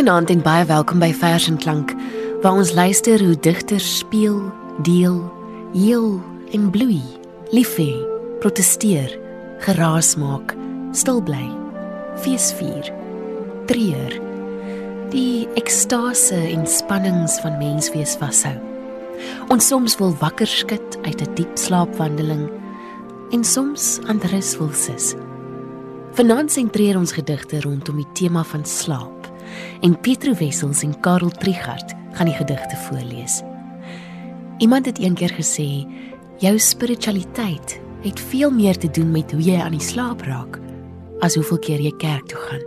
Goeienaand en baie welkom by Vers en Klank, waar ons luister hoe digters speel, deel, heel en bloei, lief hê, protesteer, geraas maak, stil bly, feesvier, treur, die ekstase en spannings van menswees vashou. Ons soms wil wakker skud uit 'n diep slaapwandeling en soms aan rus wil sis. Vanaand sentreer ons gedigte rondom die tema van slaap en Pietro Wessels en Karel Trigard gaan die gedigte voorlees. Iemand het eendag gesê, jou spiritualiteit het veel meer te doen met hoe jy aan die slaap raak as hoeveel keer jy kerk toe gaan.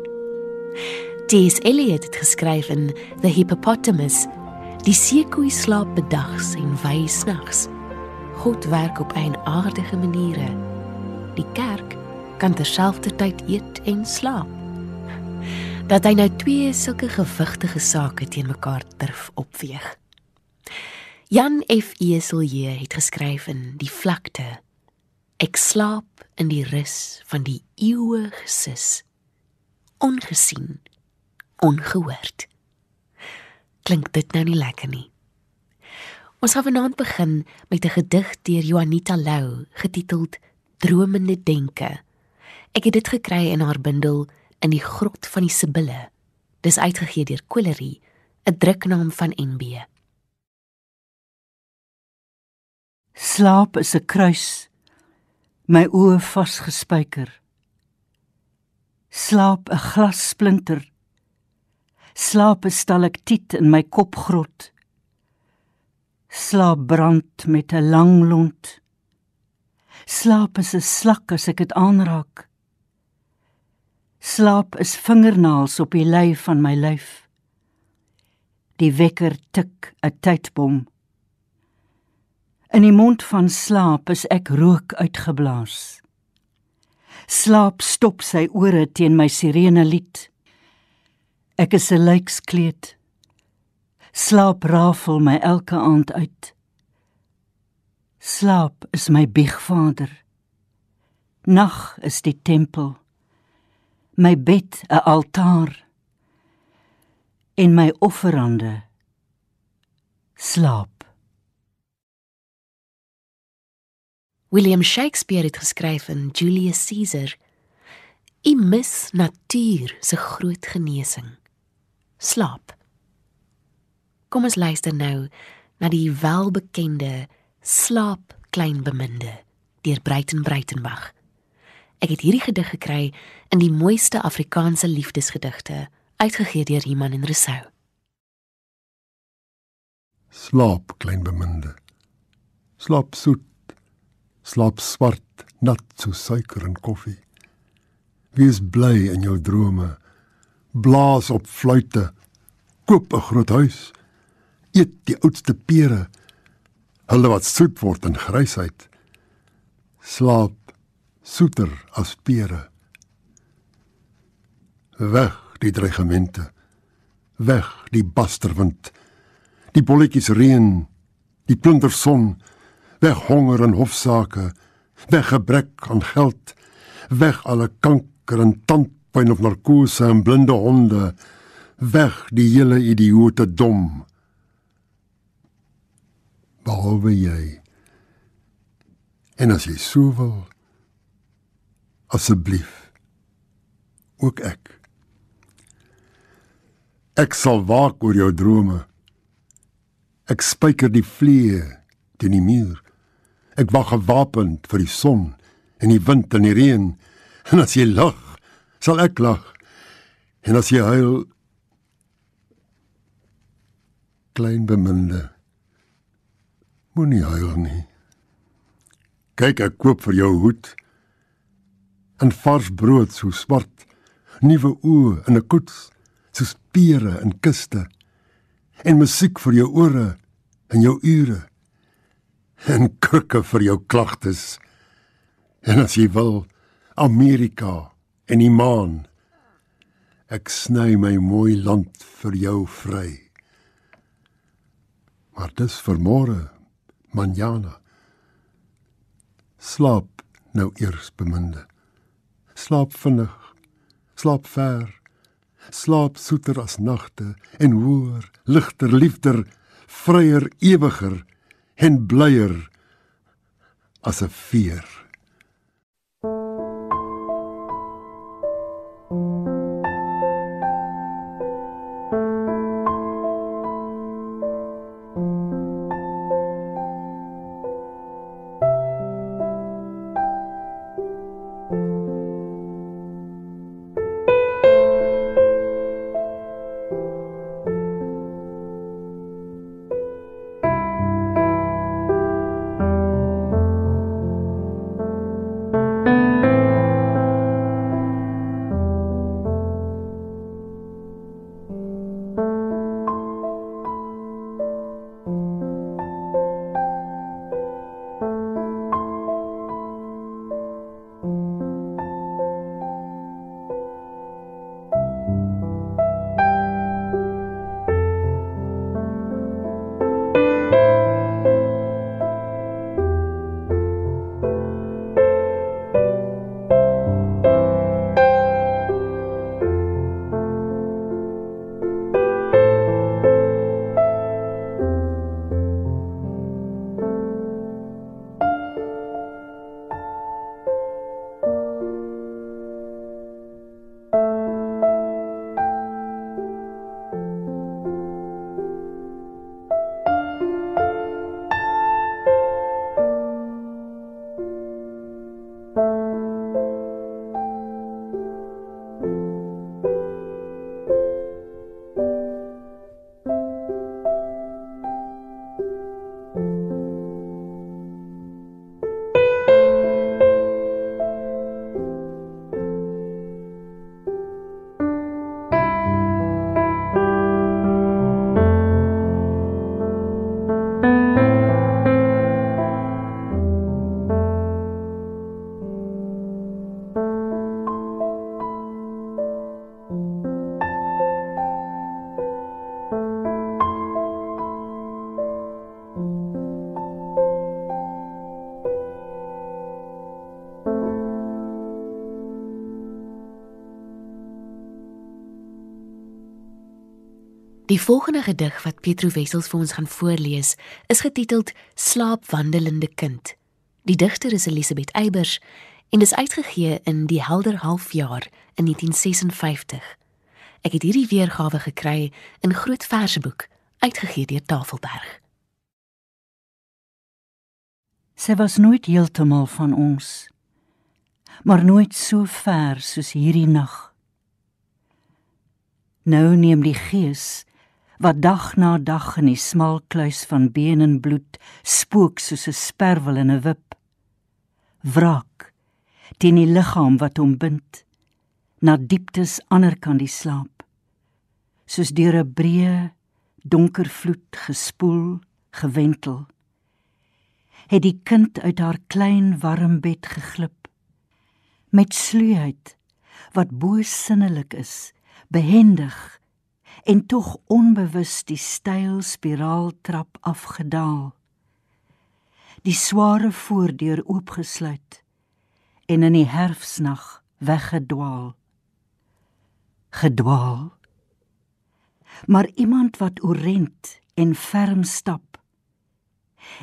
T.S. Eliot het geskryf in The Hippopotamus Die seekoei slaap bedags en wy snags. God werk op 'n aardige maniere. Die kerk kan terselfdertyd eet en slaap. Dat hy nou twee sulke gewigtige sake teen mekaar durf opweeg. Jan F. Eselje het geskryf in Die vlakte. Ek slaap in die rus van die eeue gesis. Ongesien, ongehoord klink dit nou nie lekker nie. Ons gaan vanaand begin met 'n gedig deur Juanita Lou getiteld Dromende denke. Ek het dit gekry in haar bundel In die grot van die Sibille. Dis uitgegee deur Colerie, 'n druknaam van NB. Slaap is 'n kruis, my oë vasgespijker. Slaap 'n glassplinter Slaap 'n stalaktiet in my kopgrot. Slaap brand met 'n lang lont. Slaap is 'n slak as ek dit aanraak. Slaap is vingernaels op die lyf van my lyf. Die wekker tik 'n tydbom. In die mond van slaap is ek rook uitgeblaas. Slaap stop sy ore teen my sirene lied. Ek is 'n lijkskleed. Slaap rafel my elke aand uit. Slaap is my biegvader. Nag is die tempel. My bed 'n altaar. En my offerande slaap. William Shakespeare het geskryf in Julius Caesar: "U mis natuur se groot genesing." slaap. Kom ons luister nou na die welbekende Slaap klein beminde deur Breiten Breitenbach. Ek het hierdie gedig gekry in die mooiste Afrikaanse liefdesgedigte uitgegee deur Iman en Rousseau. Slaap klein beminde. Slaap soet. Slaap swart, nat so suiker en koffie. Wees bly in jou drome blaas op fluitte, koop 'n groot huis, eet die oudste pere, hulle wat soet word in grysheid, slaap soeter as pere. Weg die dreigemente, weg die basterwind, die bolletjies reën, die plunder son, weg honger en hofsaake, weg gebrek aan geld, weg alle kanker en tand pyn of narkose en blinde honde. Weg die hele idioote dom. Behalwe jy. En as jy sou wil asseblief. Ook ek. Ek sal waak oor jou drome. Ek spyker die vlee teen die muur. Ek wag gewapend vir die son en die wind en die reën. En as jy lag sal ek lag. En as jy huil klein beminde moenie huil nie. Kyk ek koop vir jou hoed en vars brood so swart, nuwe oë in 'n koets, so spiere in kiste en musiek vir jou ore en jou ure en krikke vir jou klagtes. En as jy wil Amerika en die maan. Ek sny my mooi land vir jou vry. Maar dis vir môre, manjana. Slaap nou eers beminde. Slaap vinnig. Slaap ver. slaap soeter as nagte en hoër, ligter, liefder, vryer, ewiger en blyer as 'n veer. Die volgende gedig wat Pietro Wessels vir ons gaan voorlees, is getiteld Slaapwandelende kind. Die digter is Elisabeth Eybers en is uitgegee in Die Helder Halfjaar in 1956. Ek het hierdie weergawe gekry in Groot Verseboek, uitgegee deur Tafelberg. Sy was nooit heeltemal van ons, maar nooit so ver soos hierdie nag. Nou neem die gees wat dag na dag in die smal kluis van been en bloed spook soos 'n sperwel in 'n wip. Wrak teen die liggaam wat hom bind na dieptes ander kan die slaap soos deur 'n breë donker vloed gespoel gewentel het die kind uit haar klein warm bed geglip met sluheid wat bo sinnelik is behendig en tog onbewus die styl spiraaltrap afgedaal. Die sware voordeur oopgesluit en in die herfsnag weggedwaal. Gedwaal. Maar iemand wat oorent en ferm stap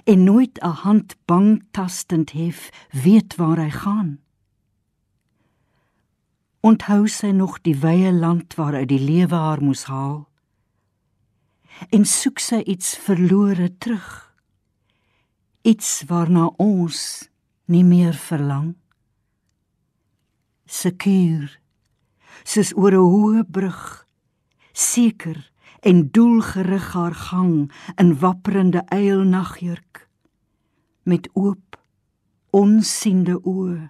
en nooit 'n hand bang tastend hef, weet waar hy gaan. Onthou sy nog die wye land waaruit die lewe haar moes haal? En soek sy iets verlore terug? Iets waarna ons nie meer verlang? Sekuur, soos oor 'n hoë brug, seker en doelgerig haar gang in wapperende eilnagjurk met oop onsiende oë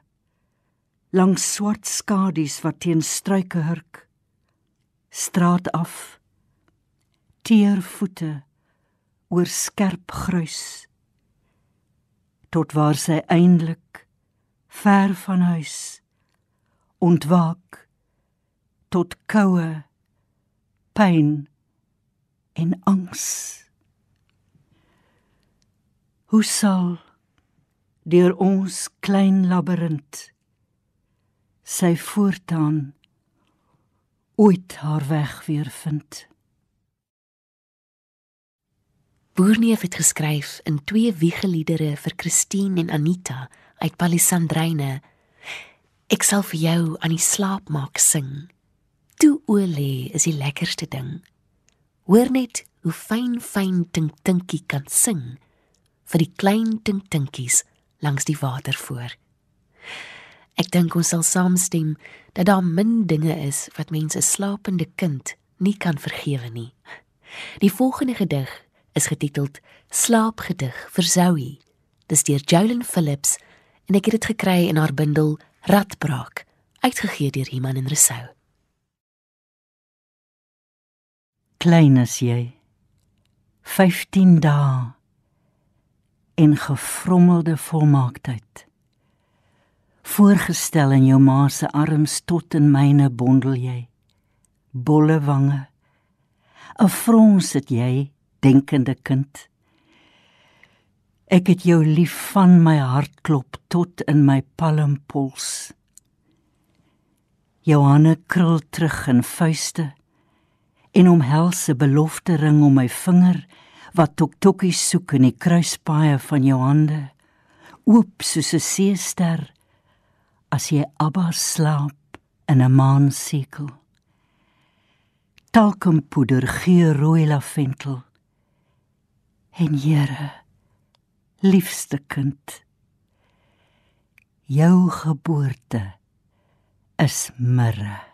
langs swart skadu's wat teen struike hurk. Straat af teer voete oor skerp gruis tot waar sy eindelik ver van huis ontwaak tot koue pyn en angs. Hoe sal deur ons klein labirint sy voortaan ooit haar weg weer vind. Boerneef het geskryf in twee wiegeliedere vir Christine en Anita uit Palisandreine. Ek sal vir jou aan die slaap maak sing. Toe olie is die lekkerste ding. Hoor net hoe fyn fyn tink tinkie kan sing vir die klein tink tinkies langs die water voor. Ek dink ons sal saamstem dat daar min dinge is wat mense slapende kind nie kan vergewe nie. Die volgende gedig is getiteld Slaapgedig vir Zoe. Dis deur Jolyn Phillips en ek het dit gekry in haar bundel Radbraak, uitgegee deur Iman en Resou. Klein as jy 15 dae en gefrommelde volmaaktheid voorgestel in jou ma se arms tot in myne bondel jy. Bolle wange. 'n frons het jy denkende kind. Ek het jou lief van my hart klop tot in my palmpuls Johanne krul terug in vuiste en omhels 'n belofte ring om my vinger wat toktokkie soek in die kruispaaie van jou hande oop soos 'n seester as jy abba slaap in 'n maansekel. Talkumpoeder geur rooi lavendel en Here liefste kind jou geboorte is mirre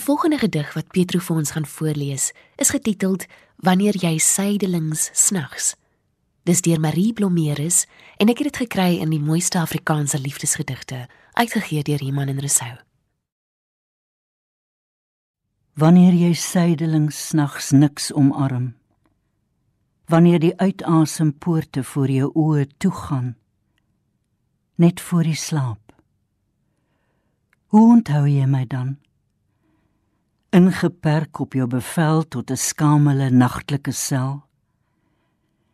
volgende gedig wat Petro vir ons gaan voorlees, is getiteld Wanneer jy suidelings snags. Dis deur Marie Blomeris en ek het dit gekry in die mooiste Afrikaanse liefdesgedigte, uitgegee deur Iman en Resou. Wanneer jy suidelings snags niks omarm. Wanneer die uitasem poorte voor jou oë toegaan, net voor die slaap. Hoe onthou jy my dan? Ingeperk op jou bevel tot 'n skamele nagtelike sel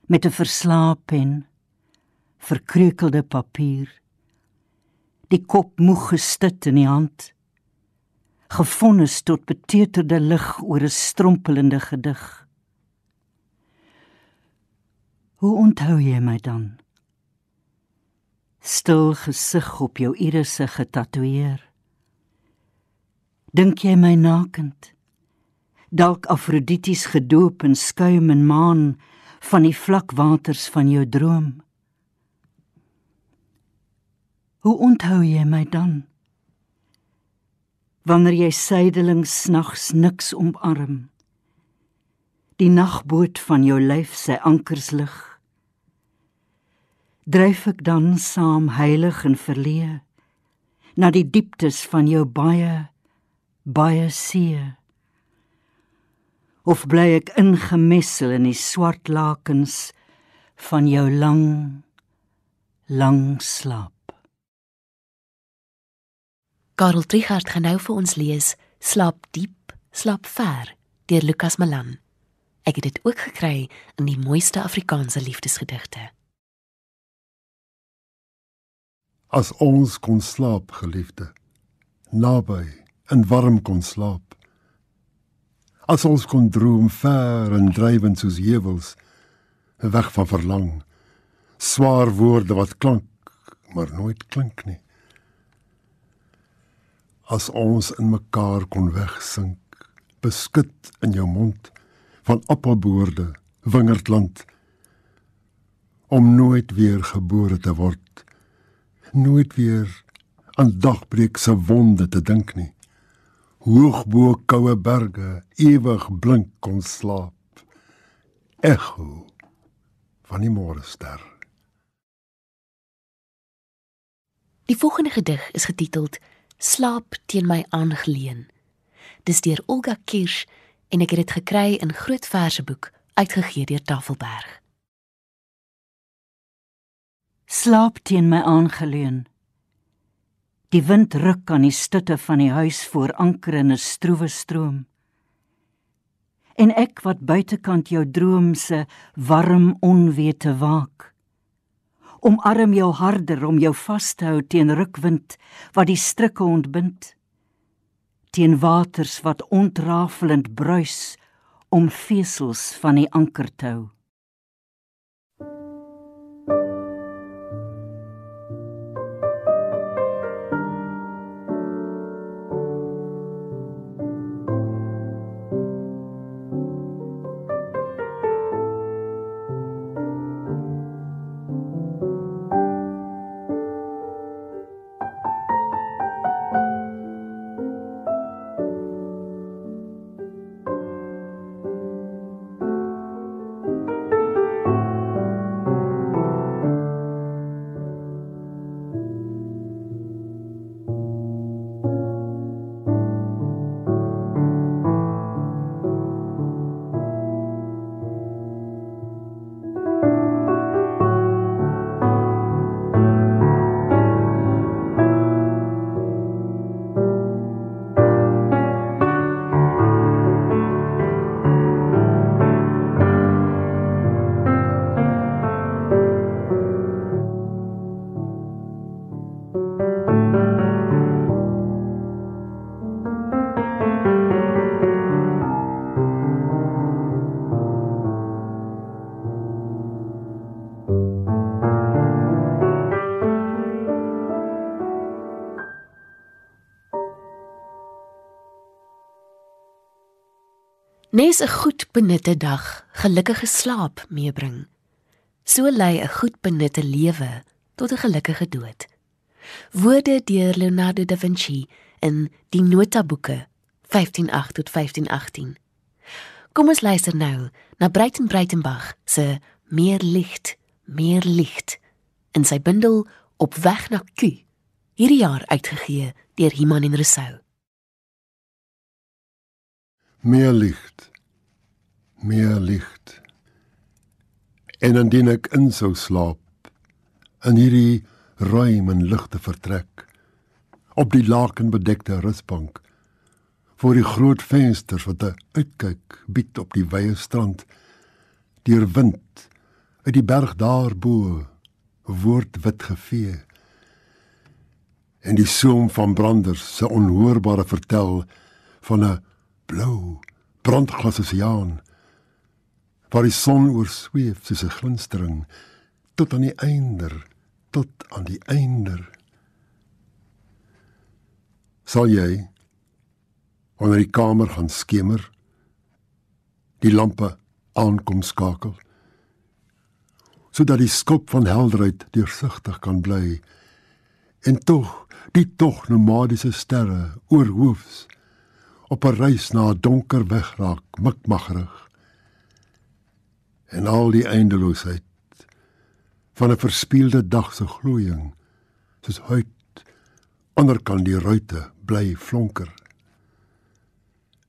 met 'n verslaap pen verkreukelde papier die kop moeg gestit in die hand gefonnis tot beteuterde lig oor 'n strompelende gedig. Hoe onthou jy my dan? Stil gesig op jou irisse getatoeëer dink jy my nakend? Dalk afrodities gedoop in skuim en maan van die vlak waters van jou droom. Hoe onthou jy my dan? Wanneer jy suidelings snags niks omarm. Die nagboot van jou lyf sy ankers lig. Dryf ek dan saam heilig en verleë na die dieptes van jou baie baie see of bly ek ingemessel in die swart lakens van jou lang lang slaap Karel Trichardt gaan nou vir ons lees Slaap diep, slaap ver deur Lukas Malan. Ek het dit ook gekry in die mooiste Afrikaanse liefdesgedigte. As ons kon slaap, geliefde, naby en warm kon slaap. As ons kon droom ver en drywend soos heuwels, weg van verlang. Swaar woorde wat klank, maar nooit klink nie. As ons in mekaar kon wegsink, beskut in jou mond van appelboorde, wingerdland om nooit weer gebore te word, nooit weer aan dagbreek se wonde te dink nie hoog bo koue berge ewig blink kon slaap echo van die môre ster Die volgende gedig is getiteld Slaap teen my aangeleun. Dis deur Olga Kirsch en ek het dit gekry in Groot Verseboek uitgegee deur Tafelberg. Slaap teen my aangeleun. Die wind ruk aan die stutte van die huis voor anker in 'n stroewe stroom. En ek wat buitekant jou droom se warm onwete waak. Omarm jou harder om jou vas te hou teen rukwind wat die strikke ontbind. Teen waters wat ontrafelend bruis om vesels van die anker te hou. Nes 'n goed benutte dag gelukkige slaap meebring. So lei 'n goed benutte lewe tot 'n gelukkige dood. Woorde deur Leonardo da Vinci in Die Notaboeke 158 tot 1518. Kom ons luister nou na Breiten Breitenbach se Meer lig, meer lig in sy bundel Op weg na Q, hierdie jaar uitgegee deur Iman en Rousseau. meer lig meer lig en indien ek in sou slaap in hierdie ruim en ligte vertrek op die lakenbedekte rusbank voor die groot vensters wat 'n uitkyk bied op die wye strand deur wind uit die berg daarbo word wit gevee. En die soem van branders se onhoorbare vertel van 'n blou brandglas oseaan waar die son oorsweef soos 'n glinstering tot aan die einder tot aan die einder sal jy wanneer die kamer gaan skemer die lampe aankom skakel sodat die skop van helderheid deursigtig kan bly en tog die tog nomadiese sterre oorhoofs op 'n reis na 'n donker weg raak, mikmagrig. En al die eindeloosheid van 'n verspieelde dag se gloeiing soos hout onderkant die ruite bly flonker.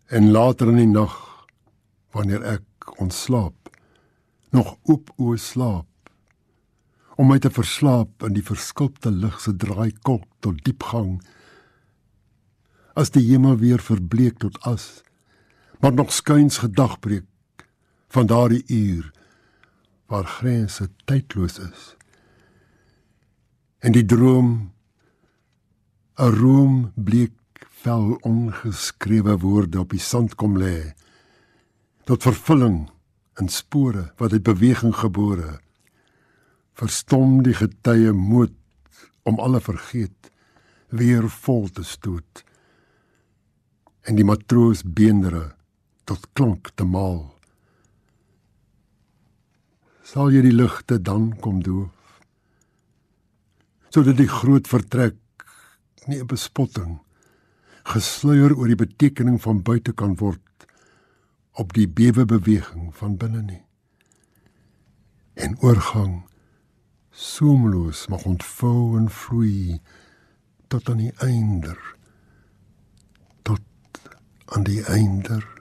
En later in die nag wanneer ek ontslaap nog oop oë slaap om my te verslaap in die verskulpte lig se draaikolk tot diepgang as die hemel weer verbleek tot as maar nog skuins gedagbreek van daardie uur waar grense tydloos is. En die droom 'n room bleek vel ongeskrewe woorde op die sand kom lê tot vervulling in spore wat uit beweging gebore verstom die getye moed om alle vergeet weer vol te stoot en die matroos beendere tot klank te maal sal jy die ligte dan kom doof? Sodat die groot vertrek nie 'n bespotting gesluier oor die betekening van buite kan word op die bewe beweging van binne nie. En oorgang soemloos mag ontvou en vloei tot aan die einder tot aan die einder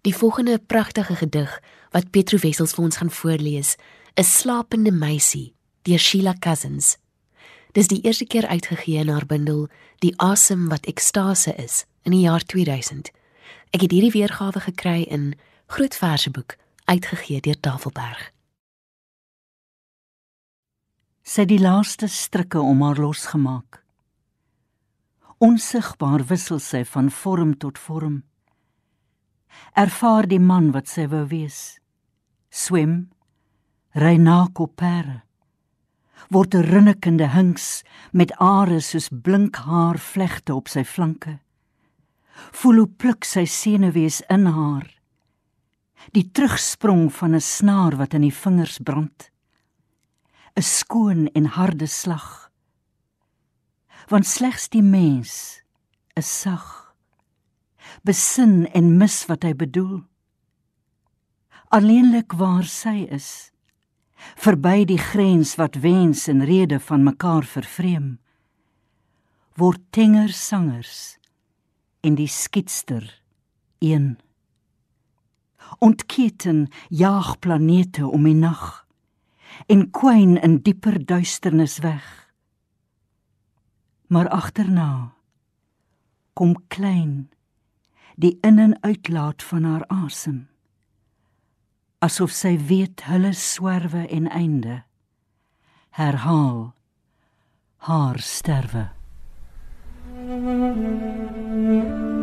Die volgende pragtige gedig wat Petro Wessels vir ons gaan voorlees, is Slapende meisie deur Sheila Cousins. Dis die eerste keer uitgegee in haar bundel Die asem wat ekstase is in die jaar 2000. Ek het hierdie weergawe gekry in Groot Verseboek uitgegee deur Tafelberg. Sy die laaste strikke om haar losgemaak. Onsigbaar wissel sy van vorm tot vorm ervaar die man wat sy wou wees. Swem, ry na kopere. Word 'n rinnekende hinks met are soos blink haar vlegte op sy flanke. Voel hoe pluk sy senuwees in haar. Die terugsprong van 'n snaar wat in die vingers brand. 'n Skoon en harde slag. Want slegs die mens is sag besin en mis wat hy bedoel. Alleenlik waar sy is, verby die grens wat wens en rede van mekaar vervreem, word tenger sangers en die skietster een. Ontketen jaag planete om die nag en kwyn in dieper duisternis weg. Maar agterna kom klein die in en uitlaat van haar asem. Asof sy weet hulle swerwe en einde. Herhaal haar sterwe. thank you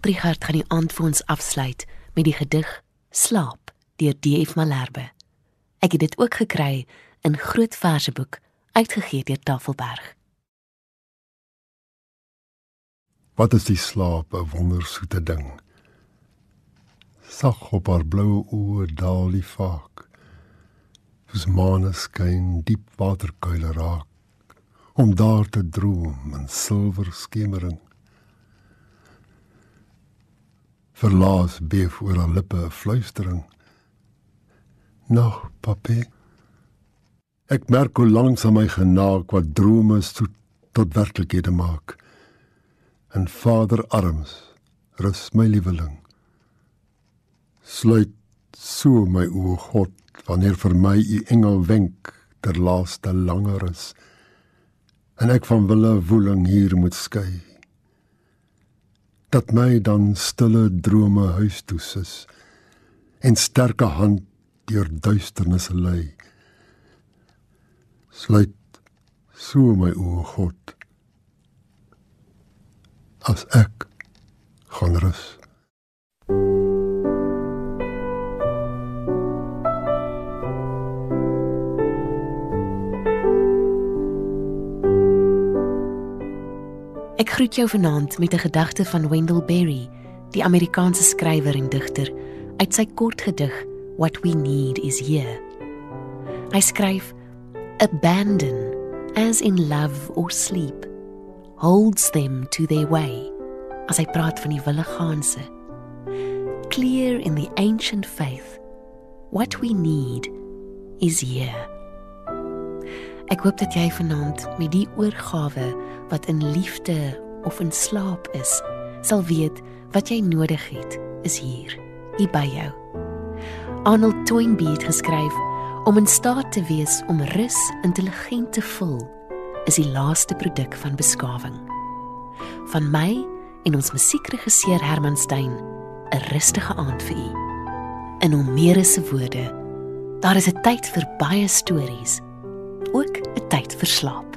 Trigard gaan die aand vir ons afsluit met die gedig Slaap deur D.F. Malherbe. Ek het dit ook gekry in Groot Verseboek uitgegee deur Tafelberg. Wat is die slaap 'n wondersoete ding. Sag op haar blou oë daal die vaak. Soos maaneskyn diep waterkuile raak om daar te droom in silwer skemering. Verlaas beef oor haar lippe 'n fluistering. Nog, papie. Ek merk hoe langsam my genaak wat drome soet tot werklikhede maak. In Vader arms rus my lieveling. Sluit so my oë God wanneer vir my u engel wenk ter laaste langer is en ek van wille woeling hier moet skei dat my dan stille drome huis toe sis en sterke hand deur duisternisse lei. Sluit so my oë God. As ek gaan rus Ek groet jou vanaand met 'n gedagte van Wendell Berry, die Amerikaanse skrywer en digter, uit sy kort gedig What We Need Is Here. Hy skryf: Abandon as in love or sleep holds them to their way. As hy praat van die willigaanse. Clear in the ancient faith, what we need is here. Ek hoop dat jy vanaand met die oorgawe wat in liefde of in slaap is, sal weet wat jy nodig het is hier, hier by jou. Arnold Toynbee het geskryf om in staat te wees om rus intelligent te voel is die laaste produk van beskawing. Van my en ons musiekregisseur Herman Stein 'n rustige aand vir u. In hom meer se woorde, daar is 'n tyd vir baie stories ook 'n tyd vir slaap.